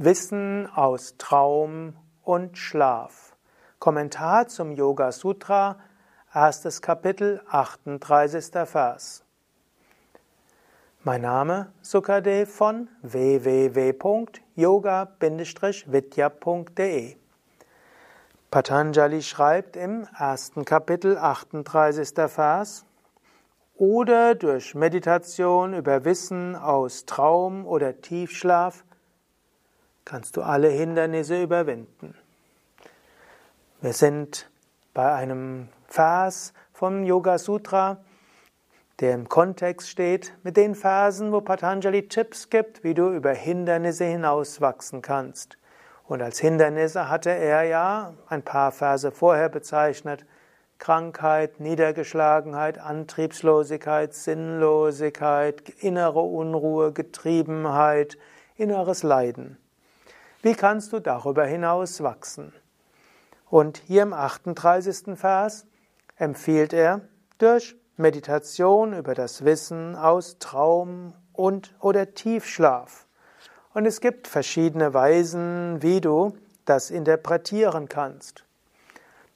Wissen aus Traum und Schlaf. Kommentar zum Yoga Sutra, erstes Kapitel, 38. Vers. Mein Name Sukadev von www.yoga-vidya.de Patanjali schreibt im ersten Kapitel, 38. Vers, oder durch Meditation über Wissen aus Traum oder Tiefschlaf kannst du alle Hindernisse überwinden. Wir sind bei einem Vers vom Yoga Sutra, der im Kontext steht mit den Versen, wo Patanjali Tipps gibt, wie du über Hindernisse hinauswachsen kannst. Und als Hindernisse hatte er ja ein paar Verse vorher bezeichnet. Krankheit, Niedergeschlagenheit, Antriebslosigkeit, Sinnlosigkeit, innere Unruhe, Getriebenheit, inneres Leiden. Wie kannst du darüber hinaus wachsen? Und hier im 38. Vers empfiehlt er durch Meditation über das Wissen aus Traum und oder Tiefschlaf. Und es gibt verschiedene Weisen, wie du das interpretieren kannst.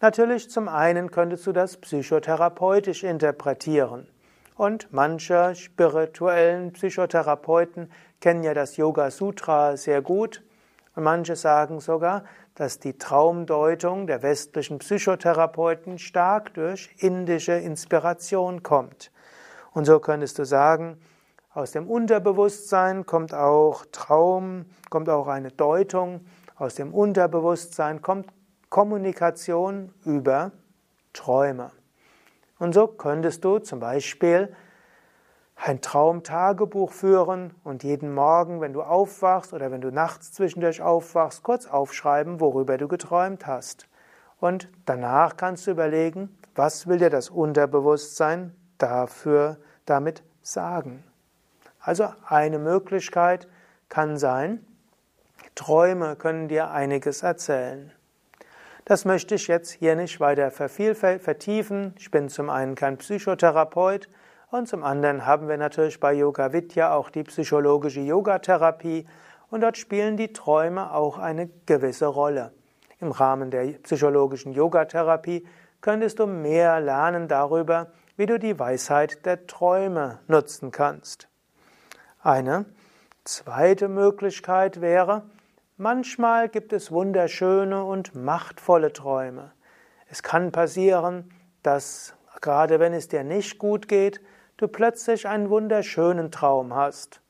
Natürlich zum einen könntest du das psychotherapeutisch interpretieren. Und manche spirituellen Psychotherapeuten kennen ja das Yoga Sutra sehr gut und manche sagen sogar, dass die Traumdeutung der westlichen Psychotherapeuten stark durch indische Inspiration kommt. Und so könntest du sagen, aus dem Unterbewusstsein kommt auch Traum, kommt auch eine Deutung, aus dem Unterbewusstsein kommt Kommunikation über Träume. Und so könntest du zum Beispiel ein Traumtagebuch führen und jeden Morgen, wenn du aufwachst oder wenn du nachts zwischendurch aufwachst, kurz aufschreiben, worüber du geträumt hast. Und danach kannst du überlegen, was will dir das Unterbewusstsein dafür damit sagen. Also eine Möglichkeit kann sein, Träume können dir einiges erzählen. Das möchte ich jetzt hier nicht weiter vertiefen. Ich bin zum einen kein Psychotherapeut, und zum anderen haben wir natürlich bei Yoga Vidya auch die psychologische Yogatherapie und dort spielen die Träume auch eine gewisse Rolle. Im Rahmen der psychologischen Yogatherapie könntest du mehr lernen darüber, wie du die Weisheit der Träume nutzen kannst. Eine zweite Möglichkeit wäre, manchmal gibt es wunderschöne und machtvolle Träume. Es kann passieren, dass gerade wenn es dir nicht gut geht, du plötzlich einen wunderschönen Traum hast.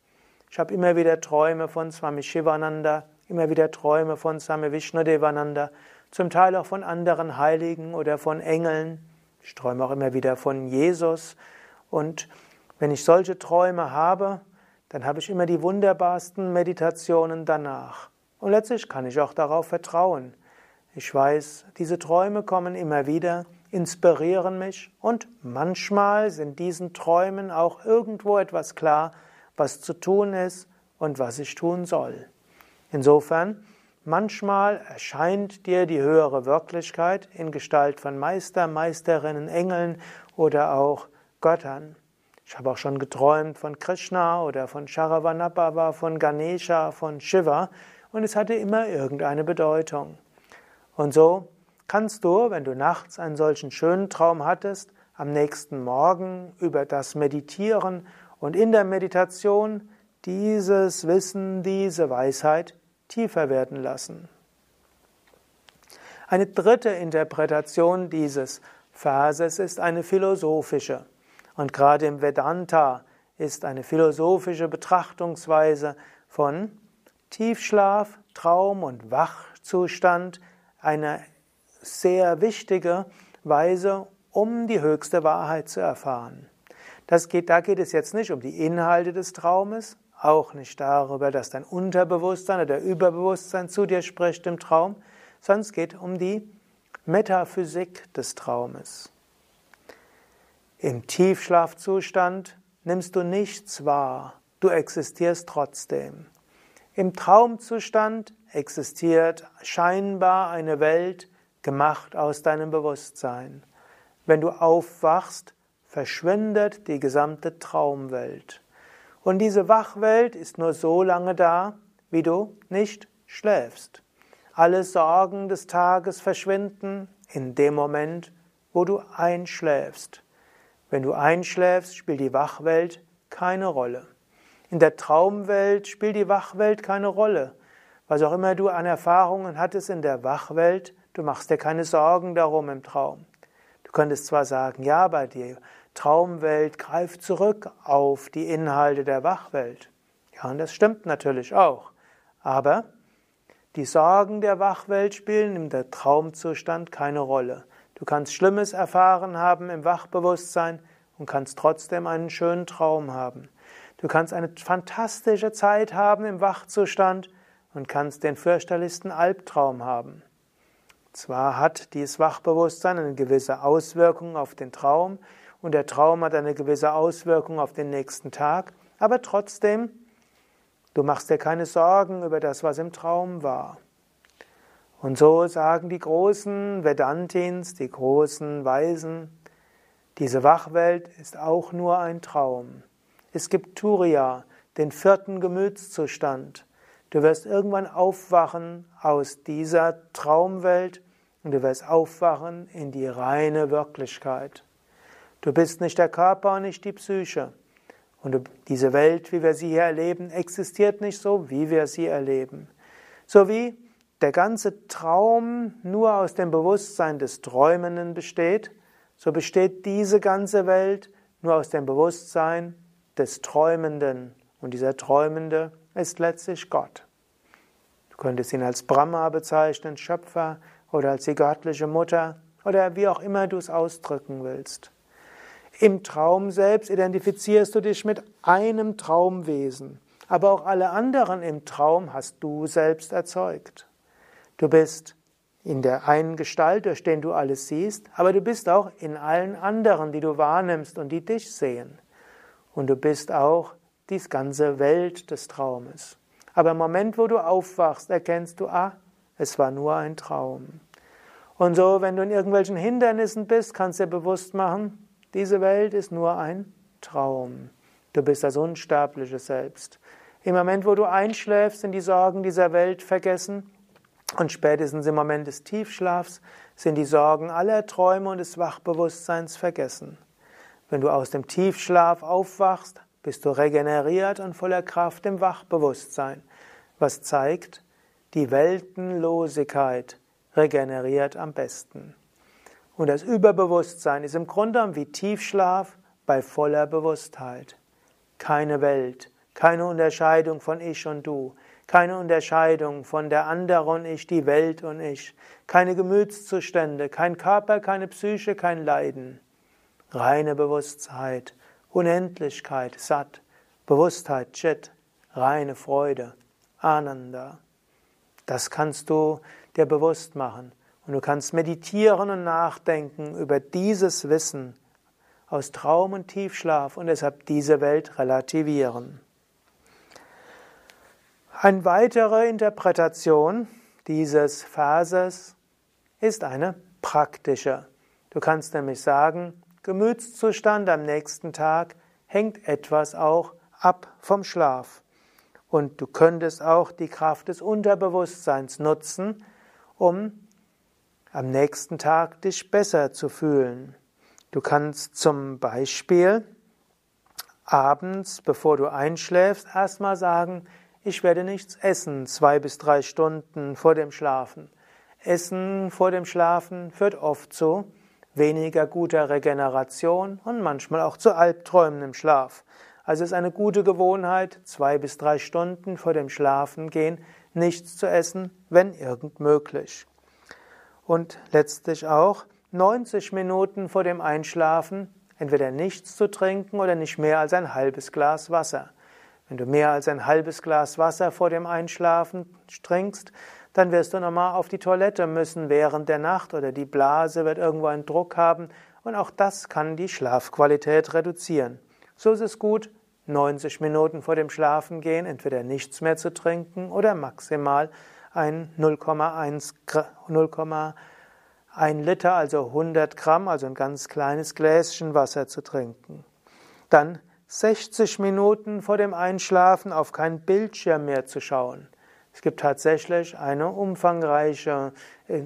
Ich habe immer wieder Träume von Swami Shivananda, immer wieder Träume von Swami Vishnudevananda, zum Teil auch von anderen Heiligen oder von Engeln. Ich träume auch immer wieder von Jesus. Und wenn ich solche Träume habe, dann habe ich immer die wunderbarsten Meditationen danach. Und letztlich kann ich auch darauf vertrauen. Ich weiß, diese Träume kommen immer wieder inspirieren mich und manchmal sind diesen Träumen auch irgendwo etwas klar, was zu tun ist und was ich tun soll. Insofern, manchmal erscheint dir die höhere Wirklichkeit in Gestalt von Meister, Meisterinnen, Engeln oder auch Göttern. Ich habe auch schon geträumt von Krishna oder von Sharavanabhava, von Ganesha, von Shiva und es hatte immer irgendeine Bedeutung. Und so kannst du, wenn du nachts einen solchen schönen Traum hattest, am nächsten Morgen über das meditieren und in der Meditation dieses Wissen, diese Weisheit tiefer werden lassen. Eine dritte Interpretation dieses Verses ist eine philosophische. Und gerade im Vedanta ist eine philosophische Betrachtungsweise von Tiefschlaf, Traum und Wachzustand eine sehr wichtige Weise, um die höchste Wahrheit zu erfahren. Das geht, da geht es jetzt nicht um die Inhalte des Traumes, auch nicht darüber, dass dein Unterbewusstsein oder Überbewusstsein zu dir spricht im Traum, sondern es geht um die Metaphysik des Traumes. Im Tiefschlafzustand nimmst du nichts wahr, du existierst trotzdem. Im Traumzustand existiert scheinbar eine Welt, gemacht aus deinem Bewusstsein. Wenn du aufwachst, verschwindet die gesamte Traumwelt. Und diese Wachwelt ist nur so lange da, wie du nicht schläfst. Alle Sorgen des Tages verschwinden in dem Moment, wo du einschläfst. Wenn du einschläfst, spielt die Wachwelt keine Rolle. In der Traumwelt spielt die Wachwelt keine Rolle. Was auch immer du an Erfahrungen hattest in der Wachwelt, du machst dir keine Sorgen darum im Traum. Du könntest zwar sagen, ja, bei dir Traumwelt greift zurück auf die Inhalte der Wachwelt. Ja, und das stimmt natürlich auch. Aber die Sorgen der Wachwelt spielen im Traumzustand keine Rolle. Du kannst Schlimmes erfahren haben im Wachbewusstsein und kannst trotzdem einen schönen Traum haben. Du kannst eine fantastische Zeit haben im Wachzustand und kannst den fürchterlichsten Albtraum haben. Zwar hat dieses Wachbewusstsein eine gewisse Auswirkung auf den Traum und der Traum hat eine gewisse Auswirkung auf den nächsten Tag, aber trotzdem, du machst dir keine Sorgen über das, was im Traum war. Und so sagen die großen Vedantins, die großen Weisen, diese Wachwelt ist auch nur ein Traum. Es gibt Turiya, den vierten Gemütszustand. Du wirst irgendwann aufwachen aus dieser Traumwelt und du wirst aufwachen in die reine Wirklichkeit. Du bist nicht der Körper und nicht die Psyche. Und diese Welt, wie wir sie hier erleben, existiert nicht so, wie wir sie erleben. So wie der ganze Traum nur aus dem Bewusstsein des Träumenden besteht, so besteht diese ganze Welt nur aus dem Bewusstsein des Träumenden. Und dieser Träumende ist letztlich Gott. Du könntest ihn als Brahma bezeichnen, Schöpfer, oder als die göttliche Mutter, oder wie auch immer du es ausdrücken willst. Im Traum selbst identifizierst du dich mit einem Traumwesen, aber auch alle anderen im Traum hast du selbst erzeugt. Du bist in der einen Gestalt, durch den du alles siehst, aber du bist auch in allen anderen, die du wahrnimmst und die dich sehen. Und du bist auch die ganze Welt des Traumes. Aber im Moment, wo du aufwachst, erkennst du, ah, es war nur ein Traum. Und so, wenn du in irgendwelchen Hindernissen bist, kannst du dir bewusst machen, diese Welt ist nur ein Traum. Du bist das unsterbliche Selbst. Im Moment, wo du einschläfst, sind die Sorgen dieser Welt vergessen und spätestens im Moment des Tiefschlafs sind die Sorgen aller Träume und des Wachbewusstseins vergessen. Wenn du aus dem Tiefschlaf aufwachst, bist du regeneriert und voller Kraft im Wachbewusstsein, was zeigt, die Weltenlosigkeit regeneriert am besten. Und das Überbewusstsein ist im Grunde wie Tiefschlaf bei voller Bewusstheit. Keine Welt, keine Unterscheidung von Ich und Du, keine Unterscheidung von der andere und ich, die Welt und ich, keine Gemütszustände, kein Körper, keine Psyche, kein Leiden. Reine Bewusstheit, Unendlichkeit, Sat, Bewusstheit, Chit, reine Freude, Ananda. Das kannst du dir bewusst machen. Und du kannst meditieren und nachdenken über dieses Wissen aus Traum und Tiefschlaf und deshalb diese Welt relativieren. Eine weitere Interpretation dieses Verses ist eine praktische. Du kannst nämlich sagen, Gemütszustand am nächsten Tag hängt etwas auch ab vom Schlaf. Und du könntest auch die Kraft des Unterbewusstseins nutzen, um am nächsten Tag dich besser zu fühlen. Du kannst zum Beispiel abends, bevor du einschläfst, erstmal sagen, ich werde nichts essen, zwei bis drei Stunden vor dem Schlafen. Essen vor dem Schlafen führt oft zu weniger guter Regeneration und manchmal auch zu Albträumen im Schlaf. Also ist eine gute Gewohnheit, zwei bis drei Stunden vor dem Schlafen gehen, nichts zu essen, wenn irgend möglich. Und letztlich auch 90 Minuten vor dem Einschlafen entweder nichts zu trinken oder nicht mehr als ein halbes Glas Wasser. Wenn du mehr als ein halbes Glas Wasser vor dem Einschlafen trinkst, dann wirst du nochmal auf die Toilette müssen während der Nacht oder die Blase wird irgendwo einen Druck haben und auch das kann die Schlafqualität reduzieren. So ist es gut, 90 Minuten vor dem Schlafengehen entweder nichts mehr zu trinken oder maximal ein 0,1 Liter, also 100 Gramm, also ein ganz kleines Gläschen Wasser zu trinken. Dann 60 Minuten vor dem Einschlafen auf keinen Bildschirm mehr zu schauen. Es gibt tatsächlich eine umfangreiche äh,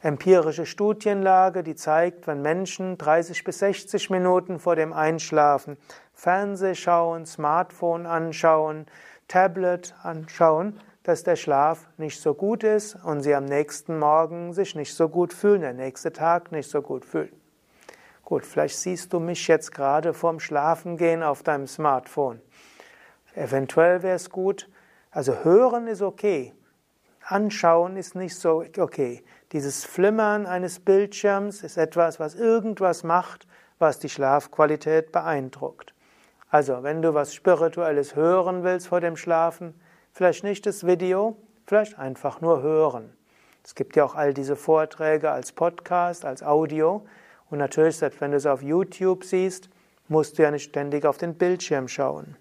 empirische Studienlage, die zeigt, wenn Menschen 30 bis 60 Minuten vor dem Einschlafen Fernseh schauen, Smartphone anschauen, Tablet anschauen, dass der Schlaf nicht so gut ist und sie am nächsten Morgen sich nicht so gut fühlen, der nächste Tag nicht so gut fühlen. Gut, vielleicht siehst du mich jetzt gerade vorm Schlafengehen auf deinem Smartphone. Eventuell wäre es gut, also hören ist okay, anschauen ist nicht so okay. Dieses Flimmern eines Bildschirms ist etwas, was irgendwas macht, was die Schlafqualität beeindruckt. Also, wenn du was Spirituelles hören willst vor dem Schlafen, vielleicht nicht das Video, vielleicht einfach nur hören. Es gibt ja auch all diese Vorträge als Podcast, als Audio. Und natürlich, selbst wenn du es auf YouTube siehst, musst du ja nicht ständig auf den Bildschirm schauen.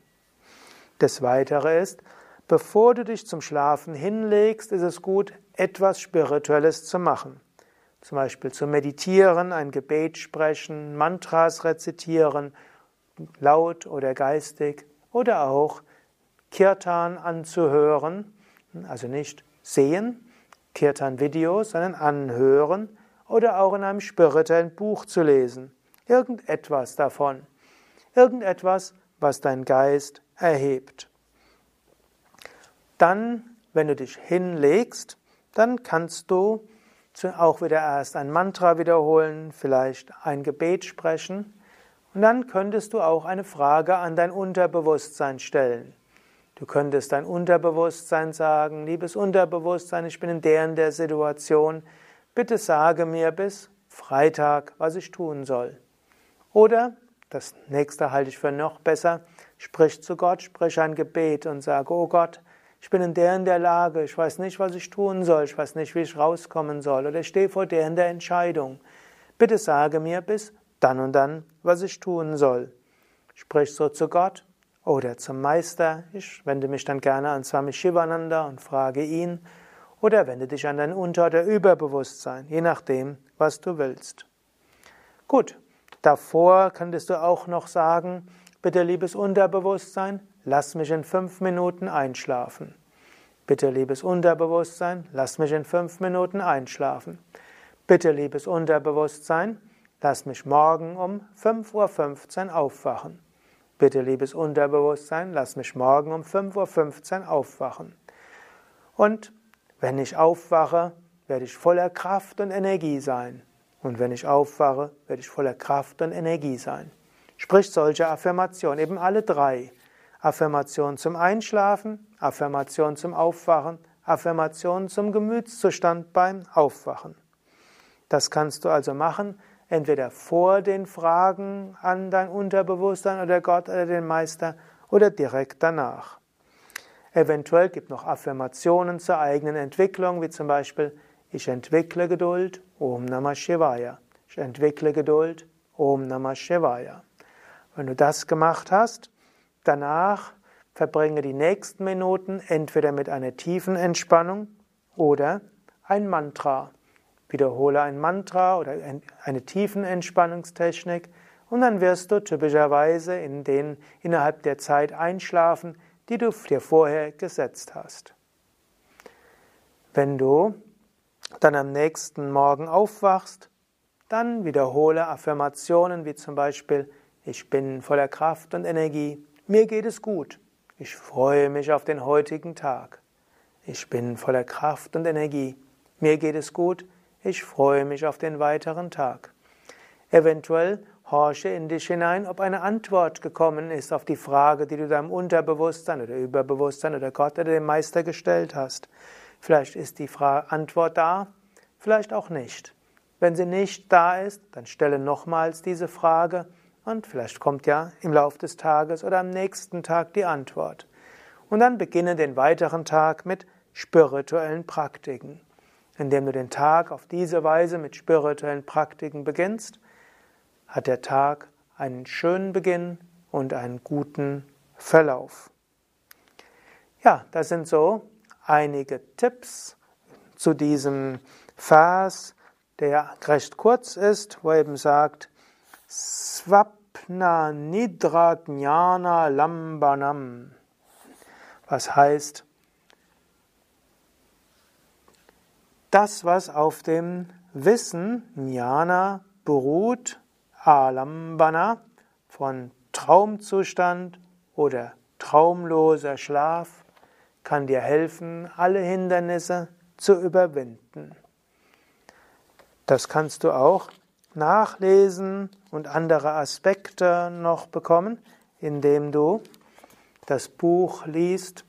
Das Weitere ist, bevor du dich zum Schlafen hinlegst, ist es gut, etwas Spirituelles zu machen. Zum Beispiel zu meditieren, ein Gebet sprechen, Mantras rezitieren, laut oder geistig, oder auch Kirtan anzuhören, also nicht sehen, Kirtan-Videos, sondern anhören oder auch in einem spirituellen Buch zu lesen. Irgendetwas davon. Irgendetwas, was dein Geist erhebt. Dann, wenn du dich hinlegst, dann kannst du auch wieder erst ein Mantra wiederholen, vielleicht ein Gebet sprechen und dann könntest du auch eine Frage an dein Unterbewusstsein stellen. Du könntest dein Unterbewusstsein sagen, liebes Unterbewusstsein, ich bin in der in der Situation, bitte sage mir bis Freitag, was ich tun soll. Oder, das nächste halte ich für noch besser, sprich zu Gott, sprich ein Gebet und sage, oh Gott, ich bin in der in der Lage, ich weiß nicht, was ich tun soll, ich weiß nicht, wie ich rauskommen soll, oder ich stehe vor der in der Entscheidung. Bitte sage mir bis dann und dann, was ich tun soll. Sprich so zu Gott oder zum Meister. Ich wende mich dann gerne an Swami Shivananda und frage ihn. Oder wende dich an dein Unter- oder Überbewusstsein, je nachdem, was du willst. Gut, davor könntest du auch noch sagen, bitte liebes Unterbewusstsein, lass mich in fünf Minuten einschlafen. Bitte liebes Unterbewusstsein, lass mich in fünf Minuten einschlafen. Bitte liebes Unterbewusstsein, Lass mich morgen um 5.15 Uhr aufwachen. Bitte, liebes Unterbewusstsein, lass mich morgen um 5.15 Uhr aufwachen. Und wenn ich aufwache, werde ich voller Kraft und Energie sein. Und wenn ich aufwache, werde ich voller Kraft und Energie sein. Sprich solche Affirmationen, eben alle drei. Affirmation zum Einschlafen, Affirmation zum Aufwachen, Affirmation zum Gemütszustand beim Aufwachen. Das kannst du also machen, entweder vor den Fragen an dein Unterbewusstsein oder Gott oder den Meister oder direkt danach. Eventuell gibt noch Affirmationen zur eigenen Entwicklung, wie zum Beispiel ich entwickle Geduld, Om Namah Shivaya. Ich entwickle Geduld, Om Namah Shivaya. Wenn du das gemacht hast, danach verbringe die nächsten Minuten entweder mit einer tiefen Entspannung oder ein Mantra. Wiederhole ein Mantra oder eine tiefen Entspannungstechnik und dann wirst du typischerweise in den, innerhalb der Zeit einschlafen, die du dir vorher gesetzt hast. Wenn du dann am nächsten Morgen aufwachst, dann wiederhole Affirmationen wie zum Beispiel Ich bin voller Kraft und Energie, mir geht es gut, ich freue mich auf den heutigen Tag. Ich bin voller Kraft und Energie, mir geht es gut, ich freue mich auf den weiteren Tag. Eventuell horche in dich hinein, ob eine Antwort gekommen ist auf die Frage, die du deinem Unterbewusstsein oder Überbewusstsein oder Gott oder dem Meister gestellt hast. Vielleicht ist die Antwort da, vielleicht auch nicht. Wenn sie nicht da ist, dann stelle nochmals diese Frage und vielleicht kommt ja im Laufe des Tages oder am nächsten Tag die Antwort. Und dann beginne den weiteren Tag mit spirituellen Praktiken. Indem du den Tag auf diese Weise mit spirituellen Praktiken beginnst, hat der Tag einen schönen Beginn und einen guten Verlauf. Ja, das sind so einige Tipps zu diesem Vers, der recht kurz ist, wo er eben sagt, Swapna Nidra Jnana Lambanam, was heißt das, was auf dem Wissen, Jnana, beruht, Alambana, von Traumzustand oder traumloser Schlaf, kann dir helfen, alle Hindernisse zu überwinden. Das kannst du auch nachlesen und andere Aspekte noch bekommen, indem du das Buch liest,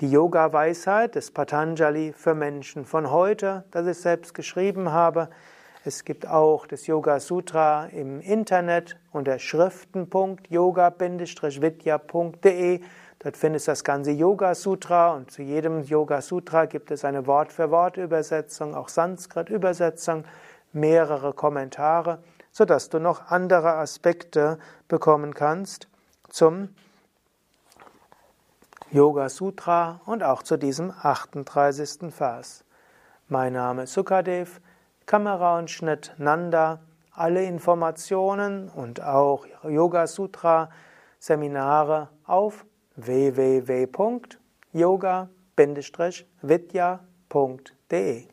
die Yoga-Weisheit des Patanjali für Menschen von heute, das ich selbst geschrieben habe. Es gibt auch das Yoga Sutra im Internet unter schriften.yoga-vidya.de. Dort findest du das ganze Yoga Sutra und zu jedem Yoga Sutra gibt es eine Wort-für-Wort-Übersetzung, auch Sanskrit-Übersetzung, mehrere Kommentare, sodass du noch andere Aspekte bekommen kannst zum Yoga Sutra und auch zu diesem 38. Vers. Mein Name ist Sukadev, Kamera und Schnitt Nanda. Alle Informationen und auch Yoga Sutra Seminare auf www.yoga-vidya.de